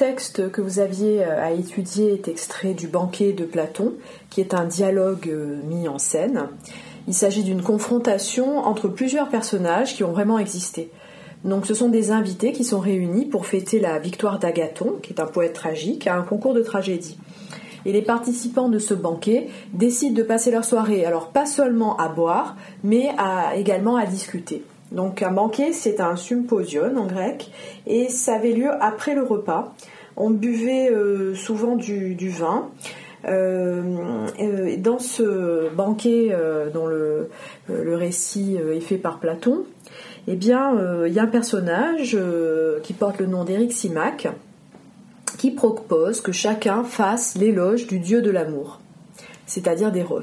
texte que vous aviez à étudier est extrait du banquet de Platon, qui est un dialogue mis en scène. Il s'agit d'une confrontation entre plusieurs personnages qui ont vraiment existé. Donc ce sont des invités qui sont réunis pour fêter la victoire d'Agathon, qui est un poète tragique, à un concours de tragédie. Et les participants de ce banquet décident de passer leur soirée, alors pas seulement à boire, mais également à discuter. Donc un banquet, c'est un symposion en grec, et ça avait lieu après le repas. On buvait euh, souvent du, vin. Euh, dans ce banquet dont le, récit est fait par Platon, eh bien, euh, il y a un personnage euh, qui porte le nom d'Éric qui propose que chacun fasse l'éloge du dieu de l'amour, c'est-à-dire d'Eros.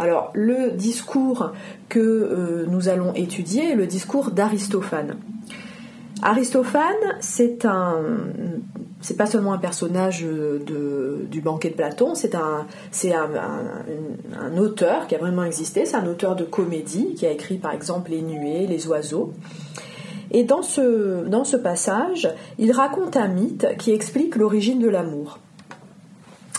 Alors, le discours que euh, nous allons étudier est le discours d'Aristophane. Aristophane, c'est un, c'est pas seulement un personnage de, du banquet de Platon, c'est un, un, auteur qui a vraiment existé, c'est un auteur de comédie qui a écrit par exemple Les Nuées, Les Oiseaux. Et dans ce passage, il raconte un mythe qui explique l'origine de l'amour.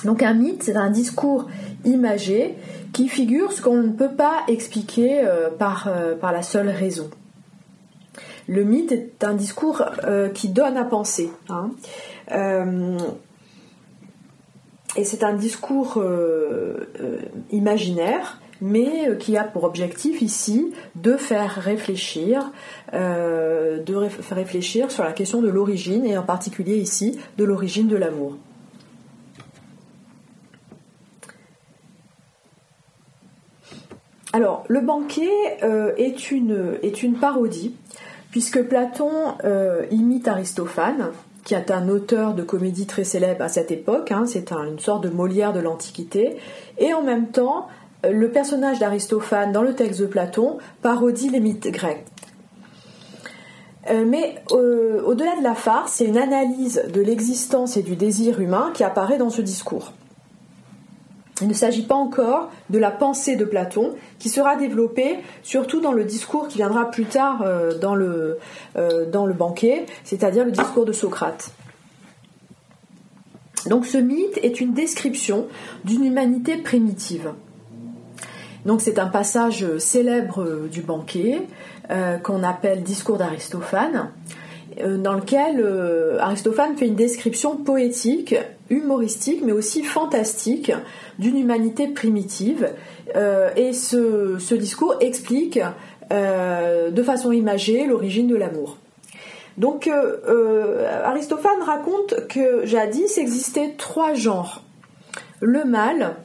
Donc un mythe, c'est un discours imagé qui figure ce qu'on ne peut pas expliquer euh, par, euh, par la seule raison. Le mythe est un discours euh, qui donne à penser. Hein. Et c'est un discours imaginaire, mais qui a pour objectif ici de faire réfléchir, de faire réfléchir sur la question de l'origine, et en particulier ici de l'origine de l'amour. Alors, le banquet est, une, est une parodie puisque Platon euh, imite Aristophane, qui est un auteur de comédie très célèbre à cette époque, hein, c'est une sorte de Molière de l'Antiquité, et en même temps, euh, le personnage d'Aristophane dans le texte de Platon parodie les mythes grecs. Euh, mais au-delà de la farce, c'est une analyse de l'existence et du désir humain qui apparaît dans ce discours. Il ne s'agit pas encore de la pensée de Platon, qui sera développée surtout dans le discours qui viendra plus tard euh, dans, le, euh, dans le banquet, c'est-à-dire le discours de Socrate. Donc ce mythe est une description d'une humanité primitive. Donc c'est un passage célèbre du banquet euh, qu'on appelle discours d'Aristophane, dans lequel Aristophane fait une description poétique, humoristique, mais aussi fantastique d'une humanité primitive. Euh, et ce, discours explique euh, de façon imagée l'origine de l'amour. Donc euh, Aristophane raconte que jadis existaient trois genres. Le mâle,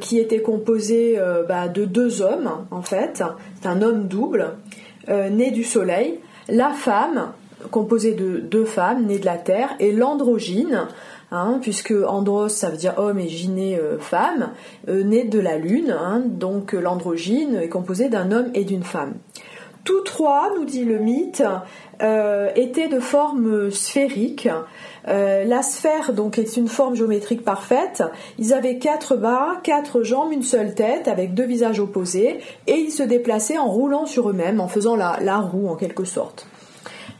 qui était composé bah, de deux hommes, en fait, c'est un homme double, né du soleil, la femme, composée de deux femmes, nées de la terre, et l'androgyne, Hein, puisque andros ça veut dire homme et gyné euh, femme, euh, né de la lune, hein, donc euh, l'androgyne est composé d'un homme et d'une femme. Tous trois, nous dit le mythe, étaient de forme sphérique. la sphère donc est une forme géométrique parfaite. Ils avaient quatre bras, quatre jambes, une seule tête, avec deux visages opposés, et ils se déplaçaient en roulant sur eux-mêmes, en faisant la roue en quelque sorte.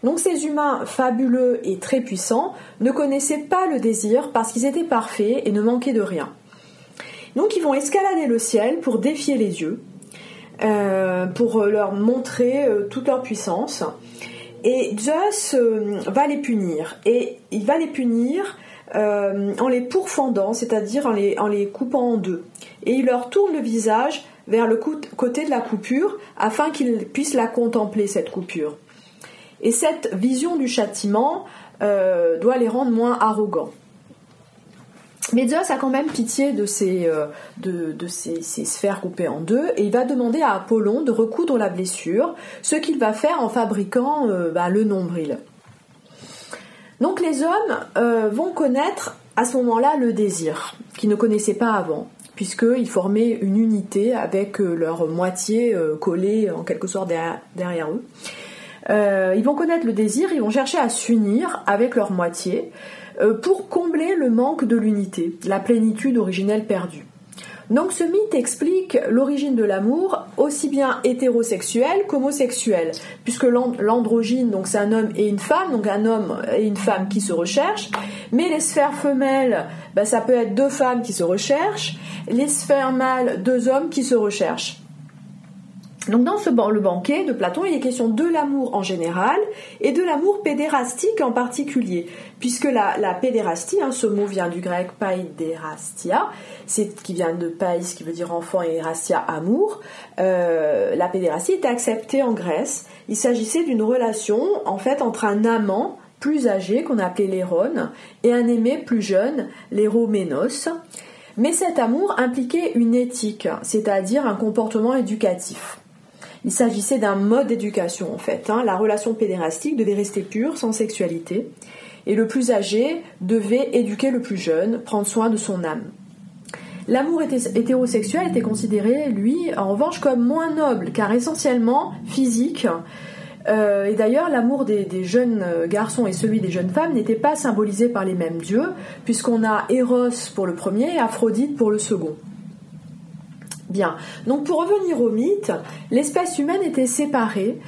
Donc ces humains fabuleux et très puissants ne connaissaient pas le désir parce qu'ils étaient parfaits et ne manquaient de rien. Donc ils vont escalader le ciel pour défier les dieux, euh, pour leur montrer euh, toute leur puissance. Et Zeus euh, va les punir. Et il va les punir en les pourfendant, c'est-à-dire en les, coupant en deux. Et il leur tourne le visage vers le côté de la coupure afin qu'ils puissent la contempler, cette coupure. Et cette vision du châtiment euh, doit les rendre moins arrogants. Zeus a quand même pitié de, ces, euh, ces, sphères coupées en deux et il va demander à Apollon de recoudre la blessure, ce qu'il va faire en fabriquant euh, bah, le nombril. Donc les hommes vont connaître à ce moment-là le désir, qu'ils ne connaissaient pas avant, puisqu'ils formaient une unité avec leur moitié collée en quelque sorte derrière eux. Euh, ils vont connaître le désir, ils vont chercher à s'unir avec leur moitié euh, pour combler le manque de l'unité, la plénitude originelle perdue. Donc ce mythe explique l'origine de l'amour aussi bien hétérosexuel qu'homosexuel, puisque l'androgyne, c'est un homme et une femme, donc un homme et une femme qui se recherchent, mais les sphères femelles, ben, ça peut être deux femmes qui se recherchent, les sphères mâles, deux hommes qui se recherchent. Donc dans ce, le banquet de Platon, il est question de l'amour en général et de l'amour pédérastique en particulier, puisque la, pédérastie, hein, ce mot vient du grec paiderastia, c'est qui vient de pais qui veut dire enfant et rastia amour. Euh, la pédérastie est acceptée en Grèce. Il s'agissait d'une relation en fait entre un amant plus âgé qu'on appelait l'héron et un aimé plus jeune, l'héroménos. Mais cet amour impliquait une éthique, c'est-à-dire un comportement éducatif. Il s'agissait d'un mode d'éducation en fait. Hein. La relation pédérastique devait rester pure, sans sexualité, et le plus âgé devait éduquer le plus jeune, prendre soin de son âme. L'amour hétérosexuel était considéré, lui, en revanche, comme moins noble, car essentiellement physique. Euh, et d'ailleurs, l'amour des, des, jeunes garçons et celui des jeunes femmes n'étaient pas symbolisés par les mêmes dieux, puisqu'on a Eros pour le premier et Aphrodite pour le second. Donc pour revenir au mythe, l'espèce humaine était séparée.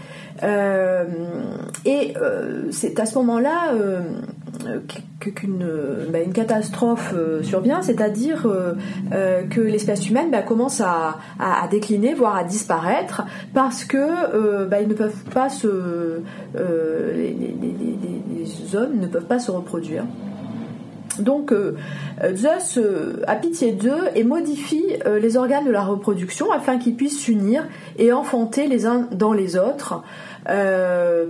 Euh, et euh, c'est à ce moment-là euh, qu'une bah, catastrophe survient, c'est-à-dire que l'espèce humaine bah, commence à, décliner, voire à disparaître, parce que bah, ils ne peuvent pas se, les, les, hommes ne peuvent pas se reproduire. Donc euh, Zeus euh, a pitié d'eux et modifie euh, les organes de la reproduction afin qu'ils puissent s'unir et enfanter les uns dans les autres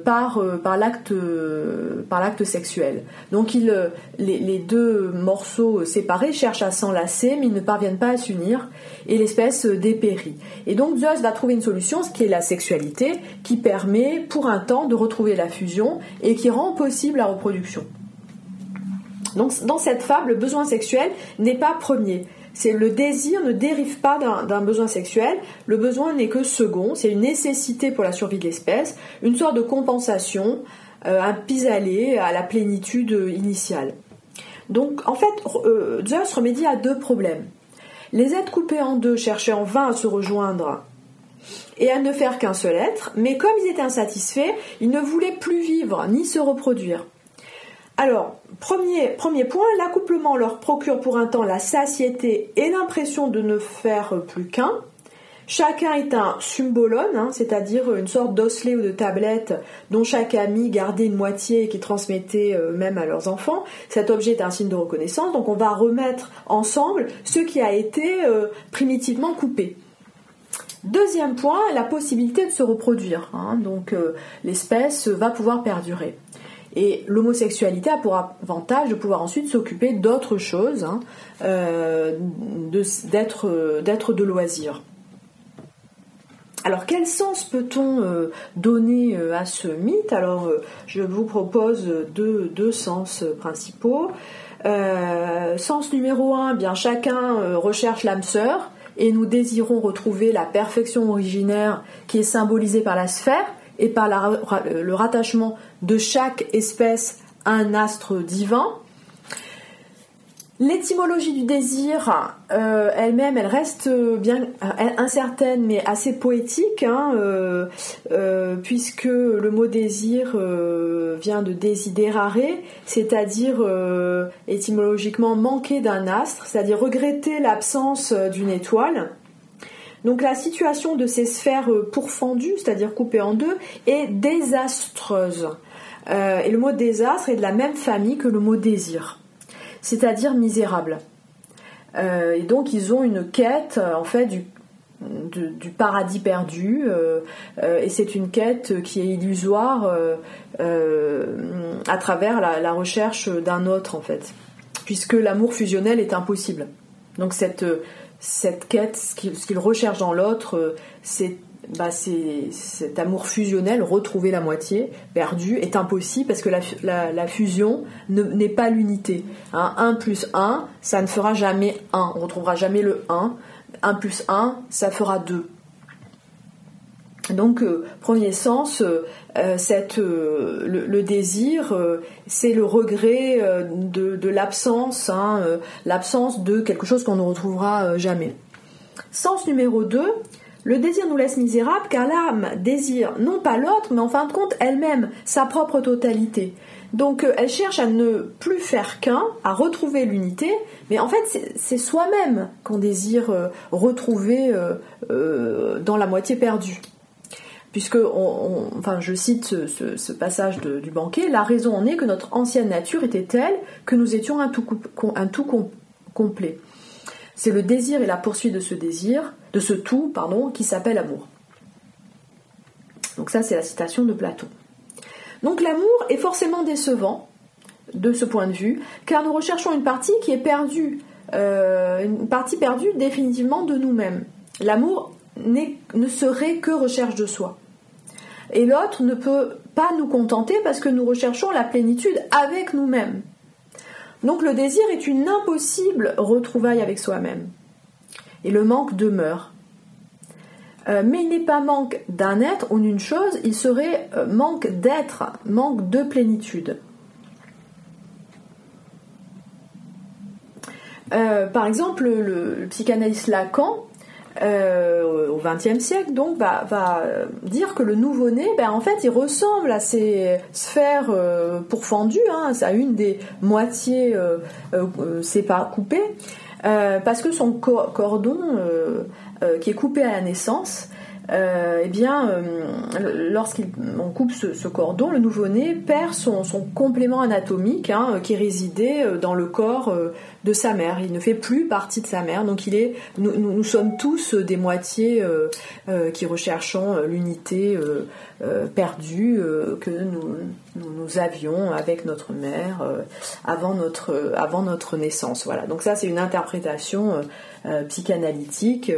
par, l'acte sexuel. Donc il, les, deux morceaux séparés cherchent à s'enlacer mais ils ne parviennent pas à s'unir et l'espèce dépérit. Et donc Zeus va trouver une solution, ce qui est la sexualité, qui permet pour un temps de retrouver la fusion et qui rend possible la reproduction. Donc dans cette fable, le besoin sexuel n'est pas premier. C'est le désir ne dérive pas d'un besoin sexuel, le besoin n'est que second, c'est une nécessité pour la survie de l'espèce, une sorte de compensation, euh, un pis-aller à la plénitude initiale. Donc en fait, euh, Zeus remédie à deux problèmes. Les êtres coupés en deux cherchaient en vain à se rejoindre et à ne faire qu'un seul être, mais comme ils étaient insatisfaits, ils ne voulaient plus vivre ni se reproduire. Alors, premier, point, l'accouplement leur procure pour un temps la satiété et l'impression de ne faire plus qu'un. Chacun est un symbolone, hein, c'est-à-dire une sorte d'osselet ou de tablette dont chaque ami gardait une moitié et qui transmettait euh, même à leurs enfants. Cet objet est un signe de reconnaissance, donc on va remettre ensemble ce qui a été euh, primitivement coupé. Deuxième point, la possibilité de se reproduire. Hein, donc euh, l'espèce va pouvoir perdurer. Et l'homosexualité a pour avantage de pouvoir ensuite s'occuper d'autres choses, hein, euh, d'être de loisir. Alors quel sens peut-on euh, donner euh, à ce mythe? Alors je vous propose deux, deux sens principaux. sens numéro un, bien chacun recherche l'âme sœur et nous désirons retrouver la perfection originaire qui est symbolisée par la sphère et par le rattachement de chaque espèce à un astre divin. L'étymologie du désir euh, elle-même, elle reste bien euh, incertaine mais assez poétique, hein, euh, puisque le mot désir vient de desiderare, c'est-à-dire étymologiquement manquer d'un astre, c'est-à-dire regretter l'absence d'une étoile. Donc la situation de ces sphères euh, pourfendues, c'est-à-dire coupées en deux, est désastreuse. Euh, et le mot désastre est de la même famille que le mot désir, c'est-à-dire misérable. Euh, et donc ils ont une quête en fait du, paradis perdu, et c'est une quête qui est illusoire à travers la, la recherche d'un autre en fait, puisque l'amour fusionnel est impossible. Donc cette cette quête, ce qu'il recherche dans l'autre, euh, bah, c'est cet amour fusionnel, retrouver la moitié perdue, est impossible parce que la, fusion n'est pas l'unité. 1 hein. plus 1, ça ne fera jamais 1. On ne retrouvera jamais le 1. 1 plus 1, ça fera 2. Donc, euh, premier sens, euh, euh, le, désir, c'est le regret de, l'absence, hein, l'absence de quelque chose qu'on ne retrouvera jamais. Sens numéro 2, le désir nous laisse misérables car l'âme désire non pas l'autre, mais en fin de compte elle-même, sa propre totalité. Donc elle cherche à ne plus faire qu'un, à retrouver l'unité, mais en fait c'est soi-même qu'on désire retrouver dans la moitié perdue. Puisque, enfin, je cite ce, passage du banquet, la raison en est que notre ancienne nature était telle que nous étions un tout, complet. C'est le désir et la poursuite de ce désir, de ce tout, pardon, qui s'appelle amour. Donc ça, c'est la citation de Platon. Donc l'amour est forcément décevant de ce point de vue, car nous recherchons une partie qui est perdue, euh, une partie perdue définitivement de nous-mêmes. L'amour ne serait que recherche de soi. Et l'autre ne peut pas nous contenter parce que nous recherchons la plénitude avec nous-mêmes. Donc le désir est une impossible retrouvaille avec soi-même. Et le manque demeure. Euh, mais il n'est pas manque d'un être ou d'une chose, il serait euh, manque d'être, manque de plénitude. Euh, par exemple, le psychanalyste Lacan euh, au XXe siècle, donc, va, dire que le nouveau-né, ben, en fait, il ressemble à ces sphères euh, pourfendues, hein, à une des moitiés euh, coupées, parce que son cordon, qui est coupé à la naissance, eh bien, lorsqu'on coupe ce, cordon, le nouveau-né perd son, complément anatomique hein, qui résidait dans le corps de sa mère. Il ne fait plus partie de sa mère. Donc nous, sommes tous des moitiés euh, euh, qui recherchons euh, l'unité perdue que nous, avions avec notre mère avant notre naissance. Voilà. Donc ça c'est une interprétation psychanalytique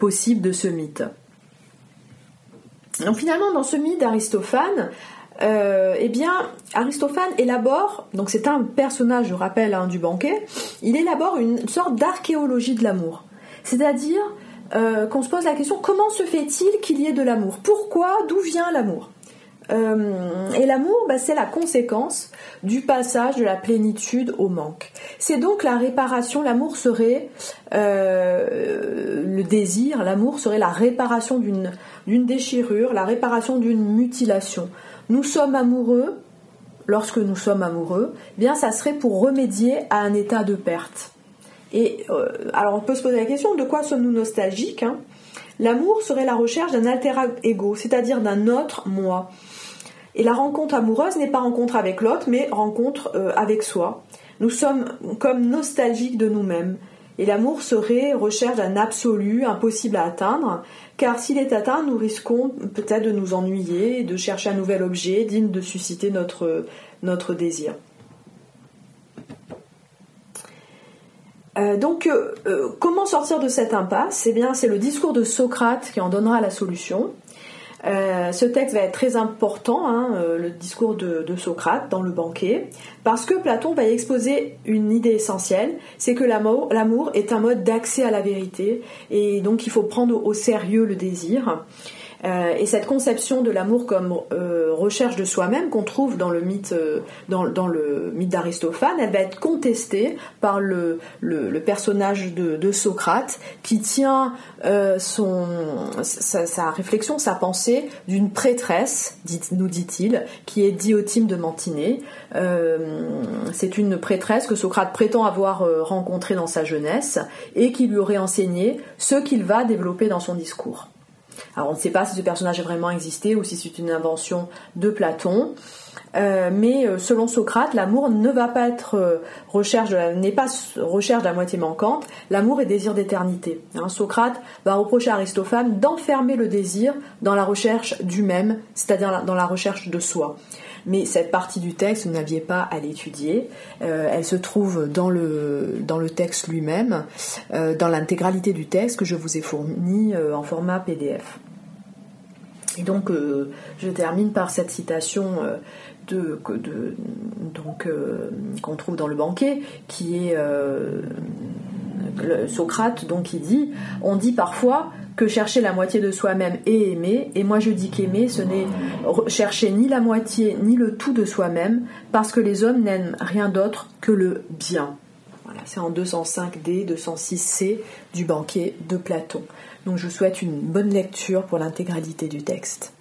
possible de ce mythe. Donc finalement dans ce mythe d'Aristophane, euh, eh bien, Aristophane élabore, donc c'est un personnage, je rappelle, hein, du banquet, il élabore une sorte d'archéologie de l'amour. C'est-à-dire euh, qu'on se pose la question comment se fait-il qu'il y ait de l'amour? Pourquoi? D'où vient l'amour? Euh, et l'amour, bah, c'est la conséquence du passage de la plénitude au manque. C'est donc la réparation, l'amour serait le désir, l'amour serait la réparation d'une déchirure, la réparation d'une mutilation nous sommes amoureux, lorsque nous sommes amoureux, eh bien ça serait pour remédier à un état de perte. Et euh, alors on peut se poser la question de quoi sommes-nous nostalgiques hein? L'amour serait la recherche d'un alter ego, c'est-à-dire d'un autre moi. Et la rencontre amoureuse n'est pas rencontre avec l'autre, mais rencontre euh, avec soi. Nous sommes comme nostalgiques de nous-mêmes. Et l'amour serait recherche d'un absolu impossible à atteindre, car s'il est atteint, nous risquons peut-être de nous ennuyer, de chercher un nouvel objet digne de susciter notre, désir. Euh, donc, euh, euh, comment sortir de cette impasse? Eh bien, c'est le discours de Socrate qui en donnera la solution. Euh, ce texte va être très important, hein, euh, le discours de, Socrate dans le banquet, parce que Platon va y exposer une idée essentielle, c'est que l'amour est un mode d'accès à la vérité, et donc il faut prendre au sérieux le désir. Euh, et cette conception de l'amour comme euh, recherche de soi-même qu'on trouve dans le mythe, euh, dans, le mythe d'Aristophane, elle va être contestée par le, le, personnage de, Socrate qui tient son, sa, réflexion, sa pensée d'une prêtresse, dit, nous dit-il, qui est Diotime de Mantinée. C'est une prêtresse que Socrate prétend avoir rencontrée dans sa jeunesse et qui lui aurait enseigné ce qu'il va développer dans son discours. Alors on ne sait pas si ce personnage a vraiment existé ou si c'est une invention de Platon. Euh, mais euh, selon Socrate, l'amour ne va pas être euh, recherche n'est pas recherche de la moitié manquante. L'amour est désir d'éternité. Hein, Socrate va reprocher à Aristophane d'enfermer le désir dans la recherche du même, c'est-à-dire dans la recherche de soi. Mais cette partie du texte, vous n'aviez pas à l'étudier. elle se trouve dans le, dans le texte lui-même, dans l'intégralité du texte que je vous ai fourni en format PDF. Et donc, je termine par cette citation de, donc euh, qu'on trouve dans le banquet, qui est euh, Socrate, donc qui dit on dit parfois que chercher la moitié de soi-même est aimer, et moi je dis qu'aimer, ce n'est chercher ni la moitié ni le tout de soi-même, parce que les hommes n'aiment rien d'autre que le bien. Voilà, c'est en 205D, 206C du banquet de Platon. Donc je vous souhaite une bonne lecture pour l'intégralité du texte.